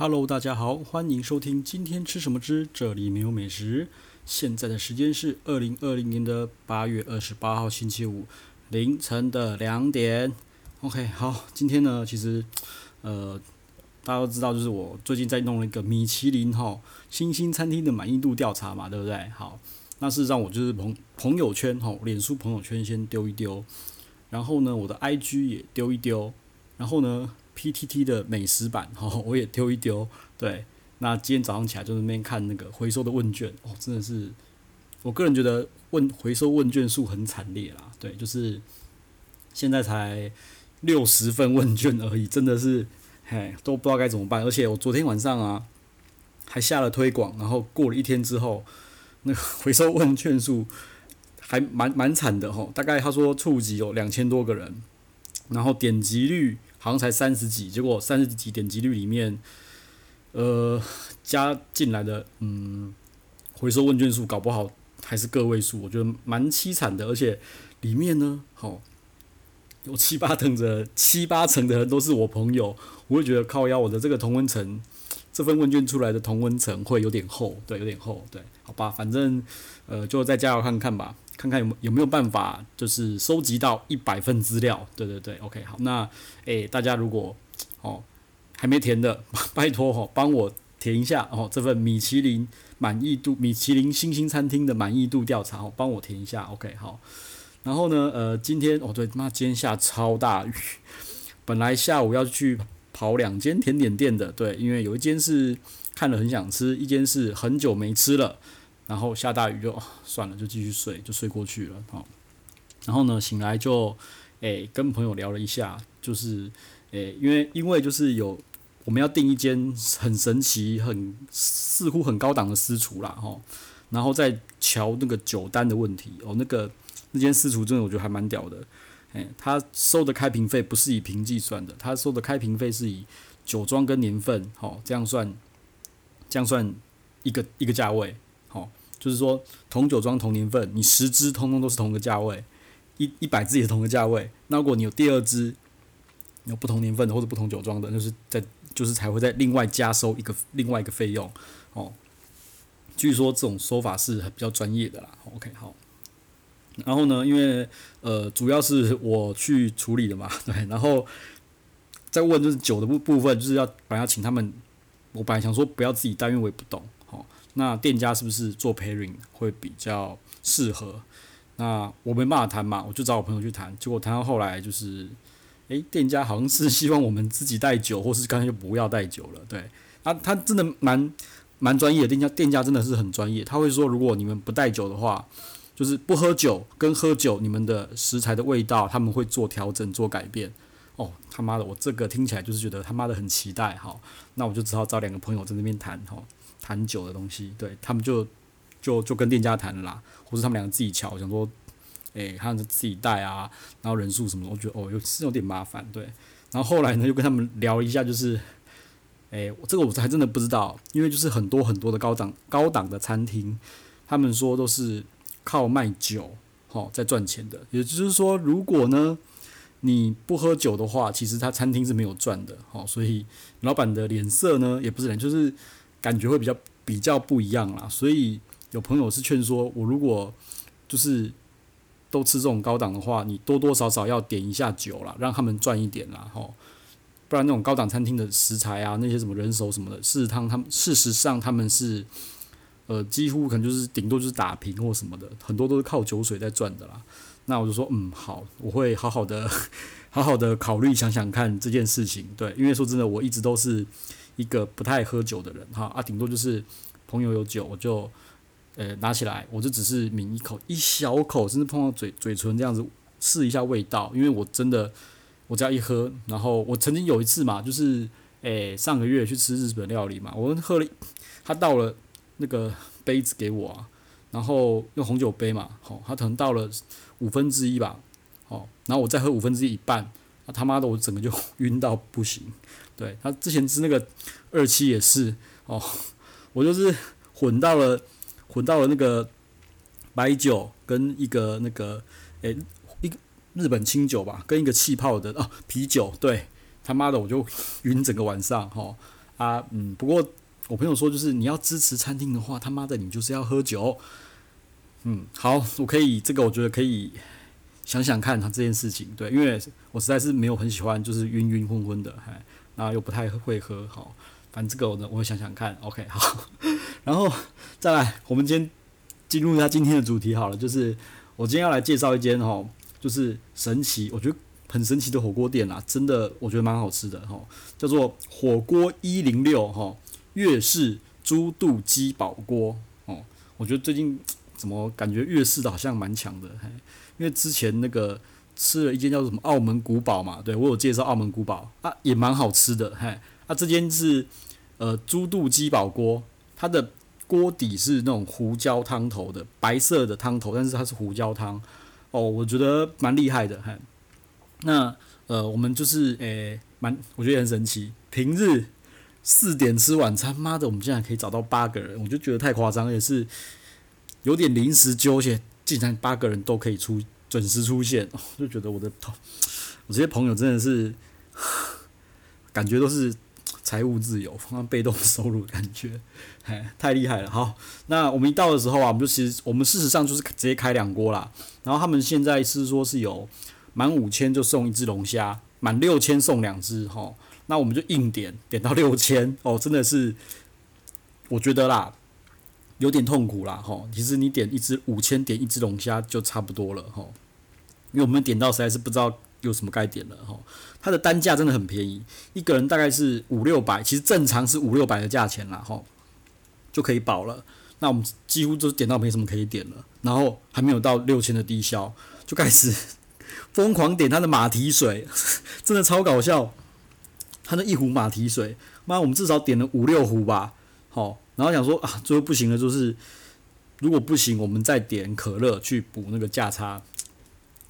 Hello，大家好，欢迎收听今天吃什么之这里没有美食。现在的时间是二零二零年的八月二十八号星期五凌晨的两点。OK，好，今天呢，其实呃，大家都知道，就是我最近在弄了一个米其林哈星星餐厅的满意度调查嘛，对不对？好，那事实上我就是朋朋友圈哈，脸书朋友圈先丢一丢，然后呢，我的 IG 也丢一丢，然后呢。PTT 的美食版，哈，我也丢一丢。对，那今天早上起来就那边看那个回收的问卷，哦，真的是，我个人觉得问回收问卷数很惨烈啦。对，就是现在才六十份问卷而已，真的是，嘿，都不知道该怎么办。而且我昨天晚上啊，还下了推广，然后过了一天之后，那个回收问卷数还蛮蛮惨的哈，大概他说触及有两千多个人，然后点击率。好像才三十几，结果三十几点击率里面，呃，加进来的嗯，回收问卷数搞不好还是个位数，我觉得蛮凄惨的。而且里面呢，好、哦、有七八成的七八成的人都是我朋友，我会觉得靠腰我的这个同温层，这份问卷出来的同温层会有点厚，对，有点厚，对，好吧，反正呃，就再加油看看吧。看看有没有没有办法，就是收集到一百份资料。对对对，OK，好，那诶、大家如果哦还没填的，拜托哦，帮我填一下哦，这份米其林满意度米其林星星餐厅的满意度调查哦，帮我填一下，OK，好。然后呢，呃，今天哦对，妈，今天下超大雨，本来下午要去跑两间甜点店的，对，因为有一间是看了很想吃，一间是很久没吃了。然后下大雨就算了，就继续睡，就睡过去了。好，然后呢，醒来就诶跟朋友聊了一下，就是诶因为因为就是有我们要订一间很神奇、很似乎很高档的私厨啦，哈。然后再瞧那个酒单的问题哦，那个那间私厨真的我觉得还蛮屌的，诶，他收的开瓶费不是以瓶计算的，他收的开瓶费是以酒庄跟年份，好，这样算，这样算一个一个价位，好。就是说，同酒庄同年份，你十支通通都是同个价位，一一百支也是同个价位。那如果你有第二支，有不同年份的或者不同酒庄的，就是在就是才会再另外加收一个另外一个费用哦。据说这种说法是比较专业的啦。OK，好。然后呢，因为呃主要是我去处理的嘛，对。然后再问就是酒的部部分，就是要本来要请他们，我本来想说不要自己带，因为我也不懂哦。那店家是不是做 pairing 会比较适合？那我没办法谈嘛，我就找我朋友去谈。结果谈到后来就是，诶、店家好像是希望我们自己带酒，或是干脆就不要带酒了。对，啊，他真的蛮蛮专业的，店家店家真的是很专业。他会说，如果你们不带酒的话，就是不喝酒跟喝酒，你们的食材的味道他们会做调整做改变。哦，他妈的，我这个听起来就是觉得他妈的很期待。好，那我就只好找两个朋友在那边谈。哈。谈酒的东西，对他们就就就跟店家谈了啦，或是他们两个自己乔，想说，诶、欸，他自己带啊，然后人数什么，我觉得哦，有是有点麻烦，对。然后后来呢，又跟他们聊一下，就是，诶、这个我还真的不知道，因为就是很多很多的高档高档的餐厅，他们说都是靠卖酒，好在赚钱的。也就是说，如果呢你不喝酒的话，其实他餐厅是没有赚的，好，所以老板的脸色呢，也不是脸，就是。感觉会比较比较不一样啦，所以有朋友是劝说我，如果就是都吃这种高档的话，你多多少少要点一下酒啦，让他们赚一点啦，吼，不然那种高档餐厅的食材啊，那些什么人手什么的，事实上他们事实上他们是呃几乎可能就是顶多就是打平或什么的，很多都是靠酒水在赚的啦。那我就说，嗯，好，我会好好的 好好的考虑想想看这件事情，对，因为说真的，我一直都是。一个不太喝酒的人哈啊，顶多就是朋友有酒，我就呃拿起来，我就只是抿一口，一小口，甚至碰到嘴嘴唇这样子试一下味道。因为我真的，我只要一喝，然后我曾经有一次嘛，就是诶上个月去吃日本料理嘛，我喝了，他倒了那个杯子给我啊，然后用红酒杯嘛，好，他可能倒了五分之一吧，好，然后我再喝五分之一一半，他妈的我整个就晕到不行。对，他之前吃那个二七也是哦，我就是混到了混到了那个白酒跟一个那个诶一日本清酒吧，跟一个气泡的哦啤酒，对他妈的我就晕整个晚上哈、哦，啊，嗯，不过我朋友说，就是你要支持餐厅的话，他妈的你就是要喝酒。嗯，好，我可以，这个我觉得可以想想看他这件事情，对，因为我实在是没有很喜欢，就是晕晕昏昏的，哎，然后又不太会喝，好，反正这个我呢，我会想想看，OK，好，然后再来，我们今天进入一下今天的主题好了，就是我今天要来介绍一间哈，就是神奇，我觉得很神奇的火锅店啦，真的我觉得蛮好吃的哈，叫做火锅一零六哈，粤式猪肚鸡宝锅哦，我觉得最近。怎么感觉粤式的好像蛮强的？嘿，因为之前那个吃了一间叫什么澳门古堡嘛，对，我有介绍澳门古堡啊，也蛮好吃的，嘿，啊这间是呃猪肚鸡煲锅，它的锅底是那种胡椒汤头的白色的汤头，但是它是胡椒汤哦，我觉得蛮厉害的，嘿，那呃我们就是诶蛮我觉得很神奇，平日四点吃晚餐，妈的我们竟然可以找到八个人，我就觉得太夸张，也是。有点临时纠结，竟然八个人都可以出准时出现，就觉得我的头，我这些朋友真的是 感觉都是财务自由，放被动收入感觉，哎，太厉害了。好，那我们一到的时候啊，我们就其实我们事实上就是直接开两锅啦。然后他们现在是说是有满五千就送一只龙虾，满六千送两只哈。那我们就硬点点到六千哦，真的是我觉得啦。有点痛苦啦，吼！其实你点一只五千，点一只龙虾就差不多了，吼。因为我们点到实在是不知道有什么该点了，吼。它的单价真的很便宜，一个人大概是五六百，其实正常是五六百的价钱啦，吼，就可以饱了。那我们几乎都点到没什么可以点了，然后还没有到六千的低消，就开始 疯狂点它的马蹄水，真的超搞笑。它那一壶马蹄水，妈，我们至少点了五六壶吧，吼。然后想说啊，最后不行了，就是如果不行，我们再点可乐去补那个价差。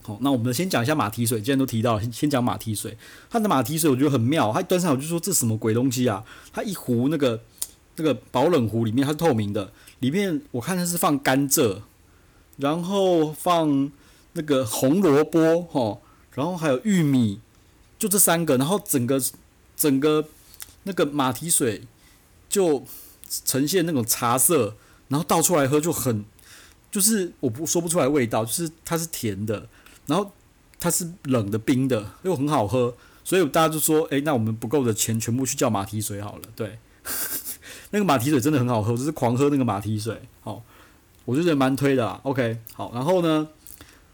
好，那我们先讲一下马蹄水，既然都提到了，先先讲马蹄水。它的马蹄水我觉得很妙，它一端上我就说这什么鬼东西啊？它一壶那个那个保冷壶里面它是透明的，里面我看它是放甘蔗，然后放那个红萝卜，吼，然后还有玉米，就这三个，然后整个整个那个马蹄水就。呈现那种茶色，然后倒出来喝就很，就是我不说不出来味道，就是它是甜的，然后它是冷的冰的，又很好喝，所以大家就说，诶，那我们不够的钱全部去叫马蹄水好了，对，那个马蹄水真的很好喝，就是狂喝那个马蹄水，好，我就觉得蛮推的啦，OK，好，然后呢，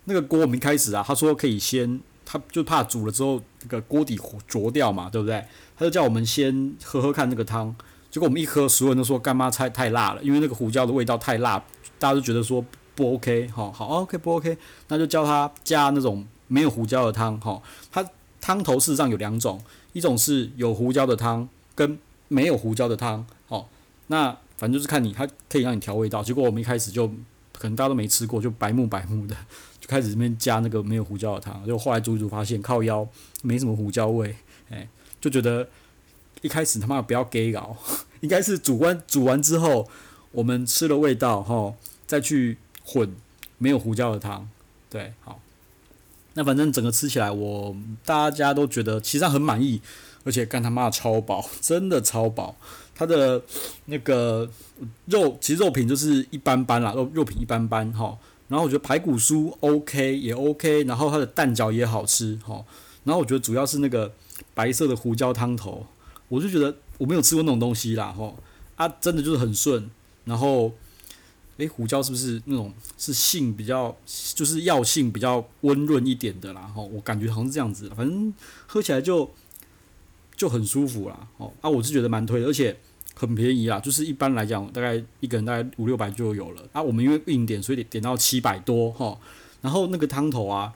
那个锅我们一开始啊，他说可以先，他就怕煮了之后那个锅底浊掉嘛，对不对？他就叫我们先喝喝看那个汤。结果我们一喝，所有人都说干妈菜太辣了，因为那个胡椒的味道太辣，大家都觉得说不 OK，好好 OK 不 OK，那就叫他加那种没有胡椒的汤，哈，它汤头事实上有两种，一种是有胡椒的汤，跟没有胡椒的汤，好，那反正就是看你，它可以让你调味道。结果我们一开始就可能大家都没吃过，就白目白目的 就开始这边加那个没有胡椒的汤，就后来煮一煮发现靠腰没什么胡椒味，哎，就觉得一开始他妈不要给搞。应该是煮完煮完之后，我们吃了味道哈，再去混没有胡椒的汤，对，好。那反正整个吃起来，我大家都觉得其实很满意，而且干他妈的超饱，真的超饱。它的那个肉其实肉品就是一般般啦，肉肉品一般般哈。然后我觉得排骨酥 OK 也 OK，然后它的蛋饺也好吃哈。然后我觉得主要是那个白色的胡椒汤头，我就觉得。我没有吃过那种东西啦，吼啊，真的就是很顺。然后，诶、胡椒是不是那种是性比较，就是药性比较温润一点的啦？吼，我感觉好像是这样子，反正喝起来就就很舒服啦。哦啊，我是觉得蛮推的，而且很便宜啦，就是一般来讲，大概一个人大概五六百就有了。啊，我们因为硬点，所以点到七百多哈。然后那个汤头啊，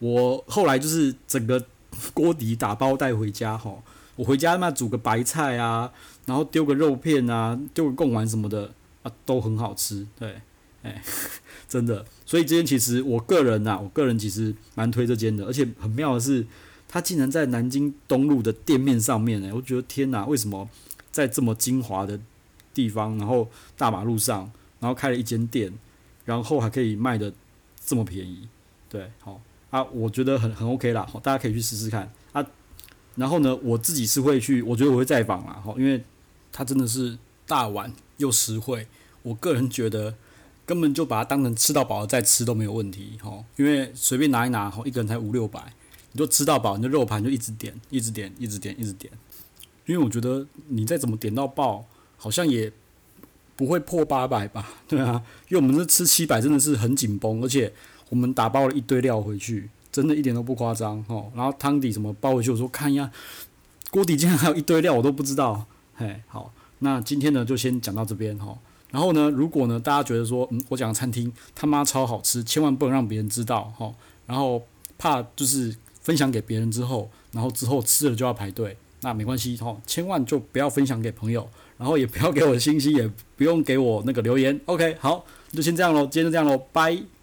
我后来就是整个锅底打包带回家哈。我回家嘛，煮个白菜啊，然后丢个肉片啊，丢个贡丸什么的啊，都很好吃。对，哎，真的。所以这间其实我个人呐、啊，我个人其实蛮推这间的，而且很妙的是，它竟然在南京东路的店面上面哎，我觉得天哪，为什么在这么精华的地方，然后大马路上，然后开了一间店，然后还可以卖的这么便宜？对，好啊，我觉得很很 OK 啦，好，大家可以去试试看啊。然后呢，我自己是会去，我觉得我会再访啦，哈，因为它真的是大碗又实惠。我个人觉得，根本就把它当成吃到饱了再吃都没有问题，吼，因为随便拿一拿，吼，一个人才五六百，你就吃到饱，你的肉盘就一直点，一直点，一直点，一直点。因为我觉得你再怎么点到爆，好像也不会破八百吧？对啊，因为我们这吃七百真的是很紧绷，而且我们打包了一堆料回去，真的一点都不夸张，哦。然后汤底什么包回去，我说看一下，锅底竟然还有一堆料，我都不知道。嘿，好，那今天呢就先讲到这边，哈。然后呢，如果呢，大家觉得说，嗯，我讲的餐厅他妈超好吃，千万不能让别人知道，哈。然后怕就是分享给别人之后，然后之后吃了就要排队，那没关系，哈，千万就不要分享给朋友，然后也不要给我的信息，也不用给我那个留言。OK，好，就先这样喽，今天就这样喽，拜。